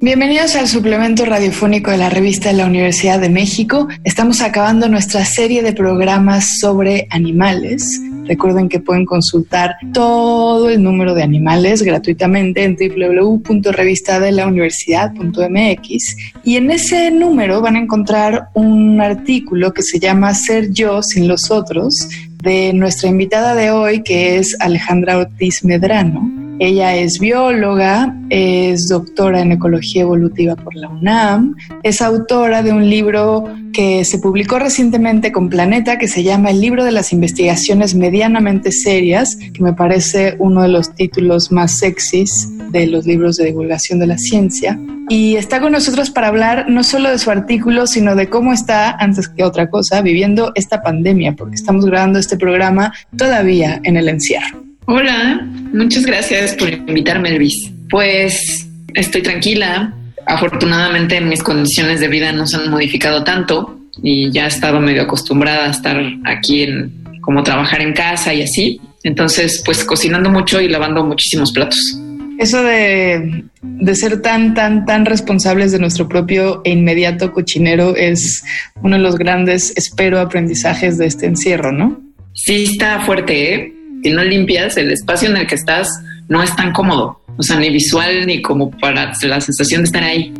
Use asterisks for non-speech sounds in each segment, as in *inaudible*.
Bienvenidos al suplemento radiofónico de la revista de la Universidad de México. Estamos acabando nuestra serie de programas sobre animales. Recuerden que pueden consultar todo el número de animales gratuitamente en www.revistadelauniversidad.mx y en ese número van a encontrar un artículo que se llama Ser yo sin los otros de nuestra invitada de hoy que es Alejandra Ortiz Medrano ella es bióloga, es doctora en ecología evolutiva por la UNAM, es autora de un libro que se publicó recientemente con Planeta que se llama El libro de las investigaciones medianamente serias, que me parece uno de los títulos más sexys de los libros de divulgación de la ciencia. Y está con nosotros para hablar no solo de su artículo, sino de cómo está, antes que otra cosa, viviendo esta pandemia, porque estamos grabando este programa todavía en el encierro. Hola, muchas gracias por invitarme, Luis. Pues estoy tranquila. Afortunadamente mis condiciones de vida no se han modificado tanto y ya he estado medio acostumbrada a estar aquí en como trabajar en casa y así. Entonces, pues cocinando mucho y lavando muchísimos platos. Eso de, de, ser tan, tan, tan responsables de nuestro propio e inmediato cochinero es uno de los grandes, espero, aprendizajes de este encierro, ¿no? Sí, está fuerte, ¿eh? Si no limpias, el espacio en el que estás no es tan cómodo, o sea, ni visual ni como para la sensación de estar ahí.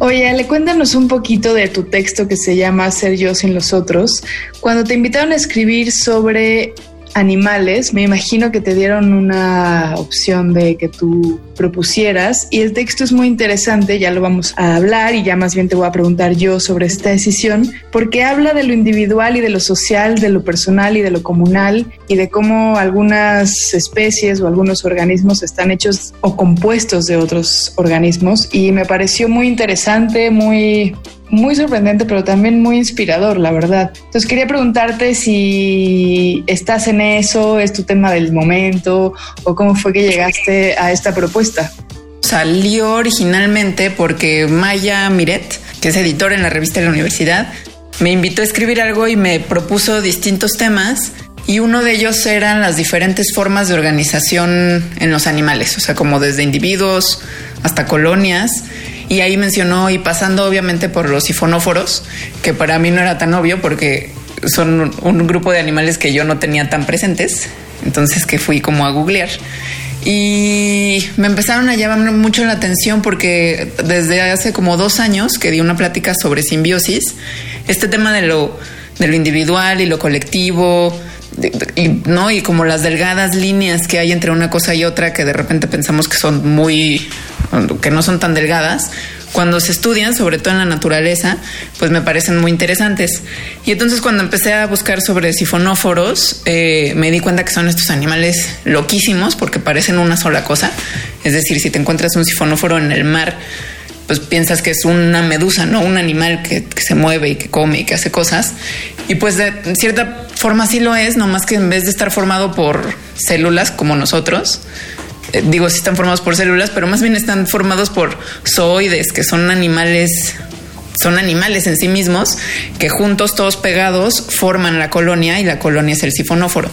Oye, Ale, cuéntanos un poquito de tu texto que se llama Ser yo sin los otros. Cuando te invitaron a escribir sobre animales, me imagino que te dieron una opción de que tú propusieras. Y el texto es muy interesante, ya lo vamos a hablar y ya más bien te voy a preguntar yo sobre esta decisión, porque habla de lo individual y de lo social, de lo personal y de lo comunal y de cómo algunas especies o algunos organismos están hechos o compuestos de otros organismos. Y me pareció muy interesante, muy muy sorprendente, pero también muy inspirador, la verdad. Entonces quería preguntarte si estás en eso, es tu tema del momento o cómo fue que llegaste a esta propuesta. Salió originalmente porque Maya Miret, que es editora en la revista de la universidad, me invitó a escribir algo y me propuso distintos temas y uno de ellos eran las diferentes formas de organización en los animales, o sea, como desde individuos hasta colonias y ahí mencionó, y pasando obviamente por los sifonóforos, que para mí no era tan obvio porque son un grupo de animales que yo no tenía tan presentes, entonces que fui como a googlear. Y me empezaron a llamar mucho la atención porque desde hace como dos años que di una plática sobre simbiosis, este tema de lo, de lo individual y lo colectivo, y, ¿no? Y como las delgadas líneas que hay entre una cosa y otra que de repente pensamos que son muy que no son tan delgadas, cuando se estudian, sobre todo en la naturaleza, pues me parecen muy interesantes. Y entonces cuando empecé a buscar sobre sifonóforos, eh, me di cuenta que son estos animales loquísimos porque parecen una sola cosa. Es decir, si te encuentras un sifonóforo en el mar, pues piensas que es una medusa, ¿no? Un animal que, que se mueve y que come y que hace cosas. Y pues de cierta forma sí lo es, nomás que en vez de estar formado por células como nosotros, eh, digo, sí están formados por células, pero más bien están formados por zooides, que son animales son animales en sí mismos que juntos, todos pegados, forman la colonia y la colonia es el sifonóforo.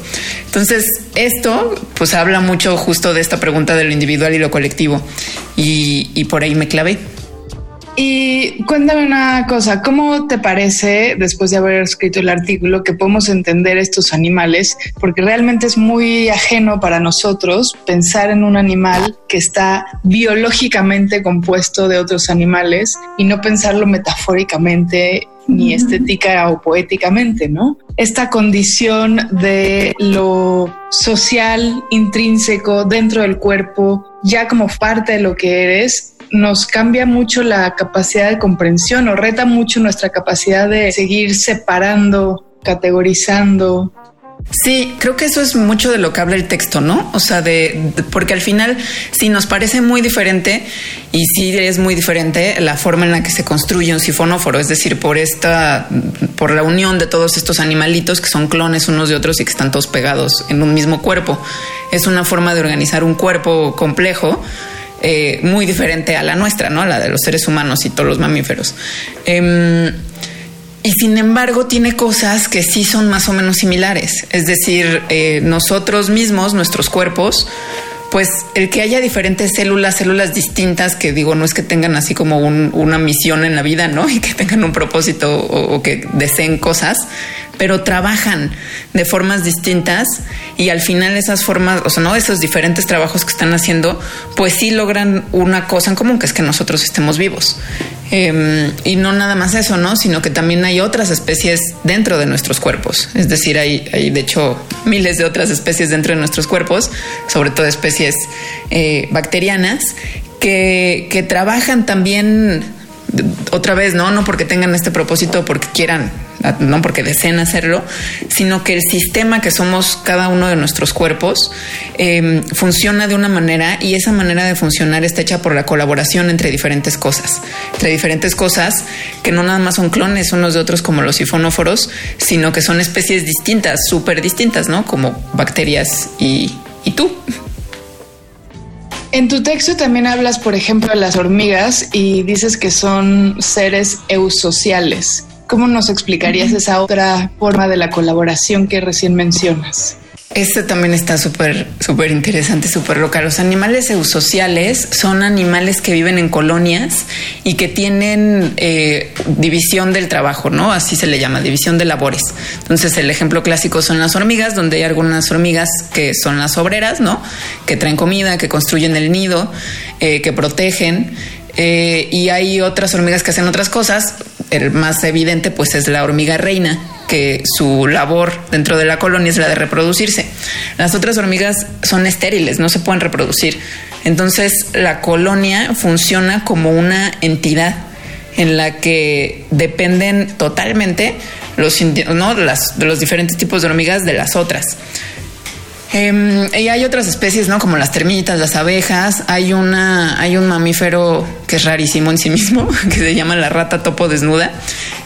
Entonces, esto pues habla mucho justo de esta pregunta de lo individual y lo colectivo y, y por ahí me clavé. Y cuéntame una cosa, ¿cómo te parece, después de haber escrito el artículo, que podemos entender estos animales? Porque realmente es muy ajeno para nosotros pensar en un animal que está biológicamente compuesto de otros animales y no pensarlo metafóricamente ni estética o poéticamente, ¿no? Esta condición de lo social intrínseco dentro del cuerpo, ya como parte de lo que eres, nos cambia mucho la capacidad de comprensión o reta mucho nuestra capacidad de seguir separando, categorizando. Sí, creo que eso es mucho de lo que habla el texto, ¿no? O sea, de, porque al final sí nos parece muy diferente y sí es muy diferente la forma en la que se construye un sifonóforo, es decir, por esta, por la unión de todos estos animalitos que son clones unos de otros y que están todos pegados en un mismo cuerpo. Es una forma de organizar un cuerpo complejo. Eh, muy diferente a la nuestra, ¿no? A la de los seres humanos y todos los mamíferos. Em, y sin embargo tiene cosas que sí son más o menos similares. Es decir, eh, nosotros mismos, nuestros cuerpos, pues el que haya diferentes células, células distintas, que digo, no es que tengan así como una misión en la vida, ¿no? *laughs* Y que tengan un propósito o que deseen cosas, pero trabajan de formas distintas y al final esas formas, o sea, no esos diferentes trabajos que están haciendo, pues sí logran una cosa en común, que es que nosotros estemos vivos. Em, y no nada más eso, ¿no? Sino que también hay otras especies dentro de nuestros cuerpos. Es decir, hay, hay de hecho miles de otras especies dentro de nuestros cuerpos, sobre todo especies eh, bacterianas, que, que trabajan también otra vez, ¿no? No porque tengan este propósito, porque quieran no porque deseen hacerlo, sino que el sistema que somos cada uno de nuestros cuerpos em, funciona de una manera y esa manera de funcionar está hecha por la colaboración entre diferentes cosas, entre diferentes cosas que no nada más son clones unos de otros como los sifonóforos, sino que son especies distintas, súper distintas, ¿no? Como bacterias y tú. En tu texto también hablas, por ejemplo, de las hormigas y dices que son seres eusociales. ¿Cómo nos explicarías esa otra forma de la colaboración que recién mencionas? Este también está súper, súper interesante, súper local. Los animales eusociales son animales que viven en colonias y que tienen eh, división del trabajo, ¿no? Así se le llama, división de labores. Entonces, el ejemplo clásico son las hormigas, donde hay algunas hormigas que son las obreras, ¿no? Que traen comida, que construyen el nido, eh, que protegen. Eh, y hay otras hormigas que hacen otras cosas. El más evidente, pues, es la hormiga reina, que su labor dentro de la colonia es la de reproducirse. Las otras hormigas son estériles, no se pueden reproducir. Entonces, la colonia funciona como una entidad en la que dependen totalmente los, ¿no? Las, de los diferentes tipos de hormigas de las otras. Em, y hay otras especies, ¿no? Como las termitas, las abejas. Hay una, hay un mamífero que es rarísimo en sí mismo, *laughs* que se llama la rata topo desnuda,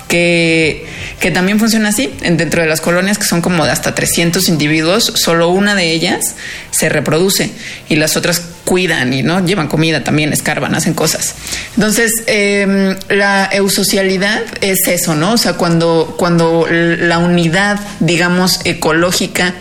que, que también funciona así. Dentro de las colonias, que son como de hasta 300 individuos, solo una de ellas se reproduce y las otras cuidan y no llevan comida también, escarban, hacen cosas. Entonces, em, la eusocialidad es eso, ¿no? O sea, cuando, cuando la unidad, digamos, ecológica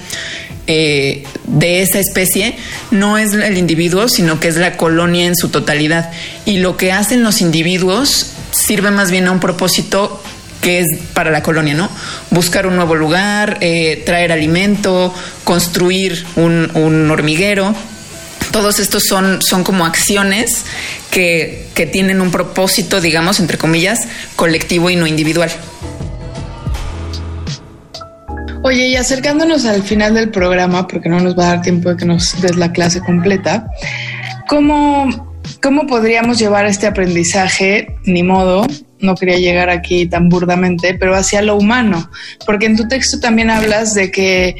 eh, de esa especie no es el individuo, sino que es la colonia en su totalidad. Y lo que hacen los individuos sirve más bien a un propósito que es para la colonia, ¿no? Buscar un nuevo lugar, eh, traer alimento, construir un, hormiguero. Todos estos son, son como acciones que, que tienen un propósito, digamos, entre comillas, colectivo y no individual. Oye, y acercándonos al final del programa, porque no nos va a dar tiempo de que nos des la clase completa, ¿cómo, cómo podríamos llevar este aprendizaje, ni modo, no quería llegar aquí tan burdamente, pero hacia lo humano? Porque en tu texto también hablas de que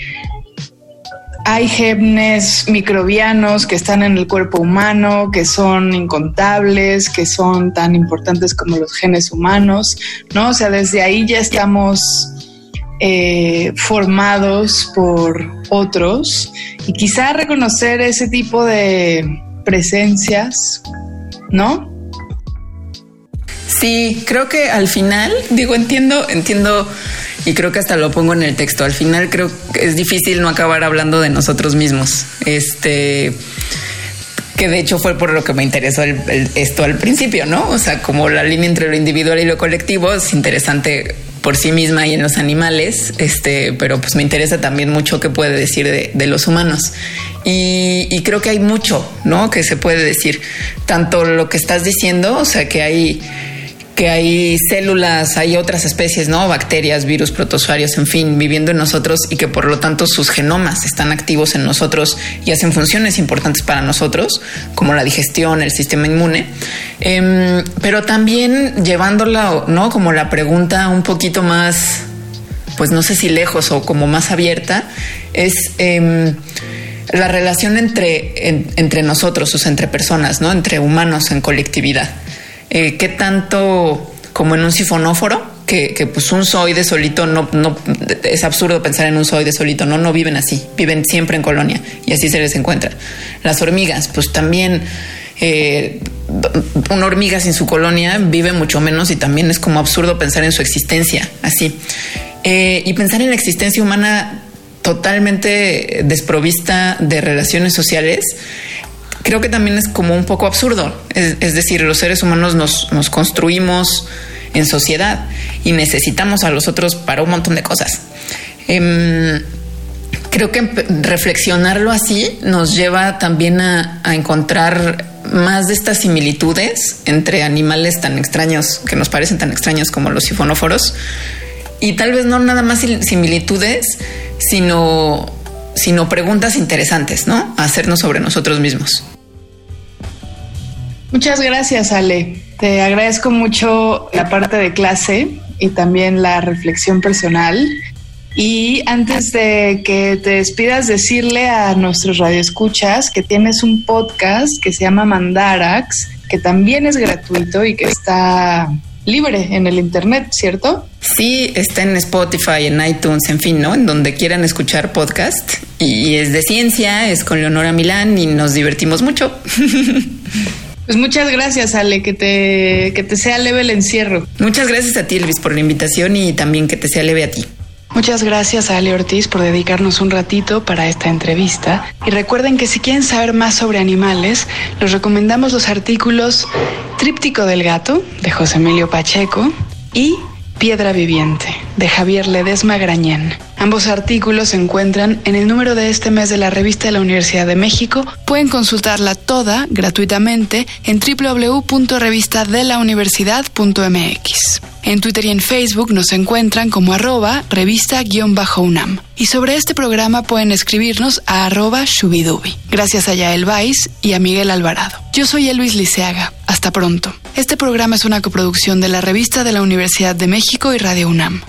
hay genes microbianos que están en el cuerpo humano, que son incontables, que son tan importantes como los genes humanos, ¿no? O sea, desde ahí ya estamos eh, formados por otros y quizá reconocer ese tipo de presencias, ¿no? Sí, creo que al final, digo, entiendo, entiendo y creo que hasta lo pongo en el texto. Al final creo que es difícil no acabar hablando de nosotros mismos. Este que de hecho fue por lo que me interesó esto al principio, ¿no? O sea, como la línea entre lo individual y lo colectivo es interesante por sí misma y en los animales, este, pero pues me interesa también mucho qué puede decir de, los humanos. Y, y, creo que hay mucho, ¿no? Que se puede decir. Tanto lo que estás diciendo, o sea, que hay que hay células, hay otras especies, ¿no? Bacterias, virus, protozoarios, en fin, viviendo en nosotros y que por lo tanto sus genomas están activos en nosotros y hacen funciones importantes para nosotros, como la digestión, el sistema inmune. Em, pero también llevándola, ¿no? Como la pregunta un poquito más pues no sé si lejos o como más abierta, es em, la relación entre, entre nosotros, o sea, entre personas, ¿no? Entre humanos en colectividad. Eh, ¿Qué tanto como en un sifonóforo? Que, pues un de solito no, no es absurdo pensar en un de solito, no, no viven así, viven siempre en colonia y así se les encuentra. Las hormigas, pues también eh, una hormiga sin su colonia vive mucho menos y también es como absurdo pensar en su existencia así. Eh, y pensar en la existencia humana totalmente desprovista de relaciones sociales, creo que también es como un poco absurdo. Es, decir, los seres humanos nos, construimos en sociedad y necesitamos a los otros para un montón de cosas. Em, creo que reflexionarlo así nos lleva también a, a, encontrar más de estas similitudes entre animales tan extraños, que nos parecen tan extraños como los sifonóforos, y tal vez no nada más similitudes, sino, sino preguntas interesantes, ¿no? A hacernos sobre nosotros mismos. Muchas gracias, Ale. Te agradezco mucho la parte de clase y también la reflexión personal. Y antes de que te despidas, decirle a nuestros radioescuchas que tienes un podcast que se llama Mandarax, que también es gratuito y que está libre en el Internet, ¿cierto? Sí, está en Spotify, en iTunes, en fin, ¿no? En donde quieran escuchar podcast. Y es de ciencia, es con Leonora Milán y nos divertimos mucho. *laughs* Pues muchas gracias, Ale, que te, que te sea leve el encierro. Muchas gracias a ti, Elvis, por la invitación y también que te sea leve a ti. Muchas gracias a Ale Ortiz por dedicarnos un ratito para esta entrevista. Y recuerden que si quieren saber más sobre animales, los recomendamos los artículos Tríptico del Gato, de José Emilio Pacheco, y Piedra Viviente, de Javier Ledesma Grañén. Ambos artículos se encuentran en el número de este mes de la revista de la Universidad de México. Pueden consultarla toda gratuitamente en www.revistadelauniversidad.mx. En Twitter y en Facebook nos encuentran como arroba revista-unam. Y sobre este programa pueden escribirnos a arroba shubidubi. Gracias a Yael Vais y a Miguel Alvarado. Yo soy Elvis Liceaga. Hasta pronto. Este programa es una coproducción de la revista de la Universidad de México y Radio UNAM.